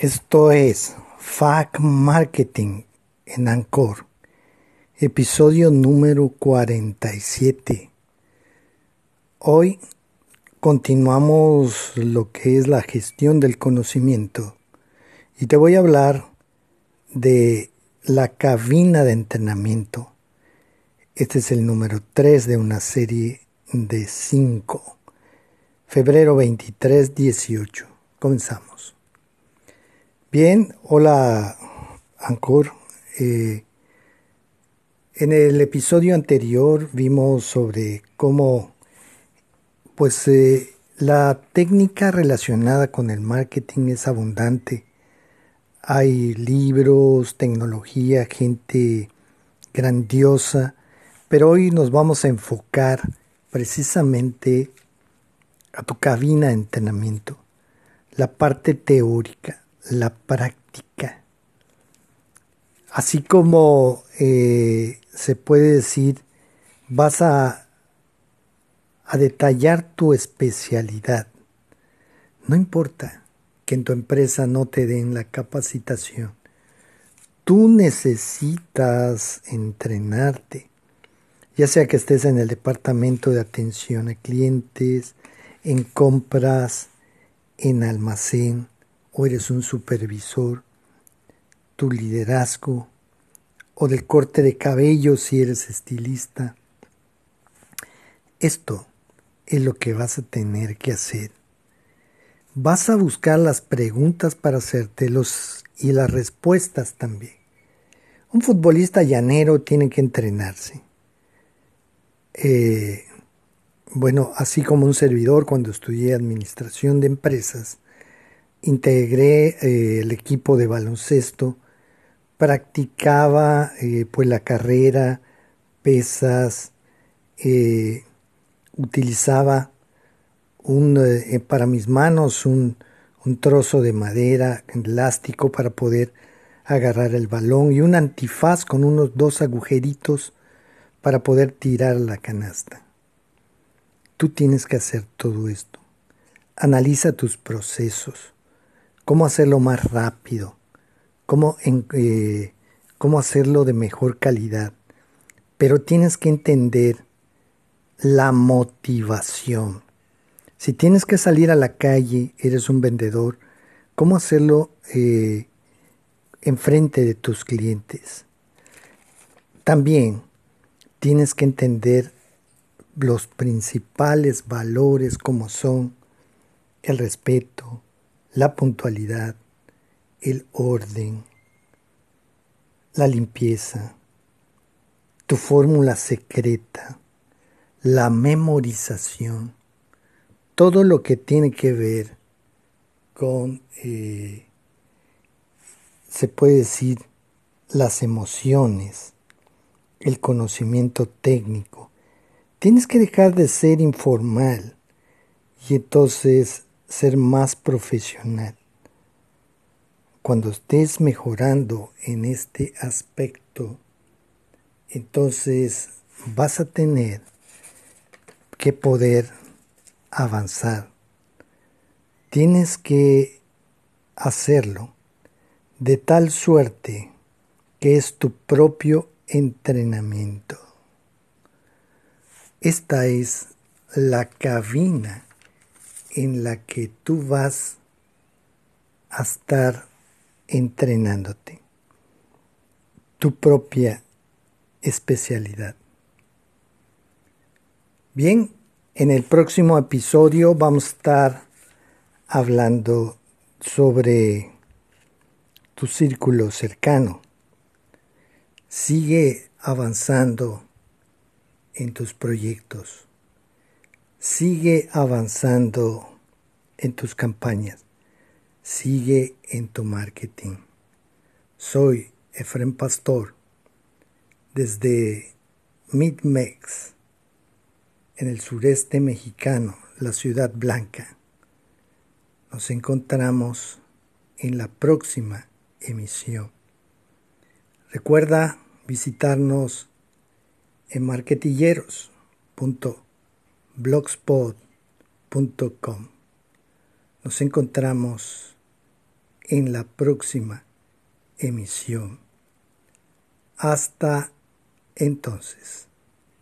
Esto es FAC Marketing en Anchor, episodio número 47. Hoy continuamos lo que es la gestión del conocimiento y te voy a hablar de la cabina de entrenamiento. Este es el número 3 de una serie de 5. Febrero 23, 18. Comenzamos. Bien, hola Ancor. Eh, en el episodio anterior vimos sobre cómo pues eh, la técnica relacionada con el marketing es abundante. Hay libros, tecnología, gente grandiosa, pero hoy nos vamos a enfocar precisamente a tu cabina de entrenamiento, la parte teórica, la práctica. Así como eh, se puede decir, vas a, a detallar tu especialidad. No importa que en tu empresa no te den la capacitación. Tú necesitas entrenarte, ya sea que estés en el departamento de atención a clientes, en compras, en almacén, o eres un supervisor, tu liderazgo, o del corte de cabello si eres estilista. Esto es lo que vas a tener que hacer. Vas a buscar las preguntas para hacértelos y las respuestas también. Un futbolista llanero tiene que entrenarse. Eh, bueno, así como un servidor cuando estudié administración de empresas, integré eh, el equipo de baloncesto, practicaba eh, pues la carrera, pesas, eh, utilizaba un, para mis manos un, un trozo de madera elástico para poder agarrar el balón y un antifaz con unos dos agujeritos para poder tirar la canasta. Tú tienes que hacer todo esto. Analiza tus procesos cómo hacerlo más rápido, cómo, eh, cómo hacerlo de mejor calidad. Pero tienes que entender la motivación. Si tienes que salir a la calle, eres un vendedor, ¿cómo hacerlo eh, enfrente de tus clientes? También tienes que entender los principales valores como son el respeto, la puntualidad, el orden, la limpieza, tu fórmula secreta, la memorización, todo lo que tiene que ver con, eh, se puede decir, las emociones, el conocimiento técnico. Tienes que dejar de ser informal y entonces ser más profesional. Cuando estés mejorando en este aspecto, entonces vas a tener que poder avanzar. Tienes que hacerlo de tal suerte que es tu propio entrenamiento. Esta es la cabina en la que tú vas a estar entrenándote, tu propia especialidad. Bien, en el próximo episodio vamos a estar hablando sobre tu círculo cercano. Sigue avanzando en tus proyectos Sigue avanzando en tus campañas. Sigue en tu marketing. Soy Efren Pastor desde Midmex, en el sureste mexicano, la ciudad blanca. Nos encontramos en la próxima emisión. Recuerda visitarnos en marketilleros.com blogspot.com. Nos encontramos en la próxima emisión. Hasta entonces.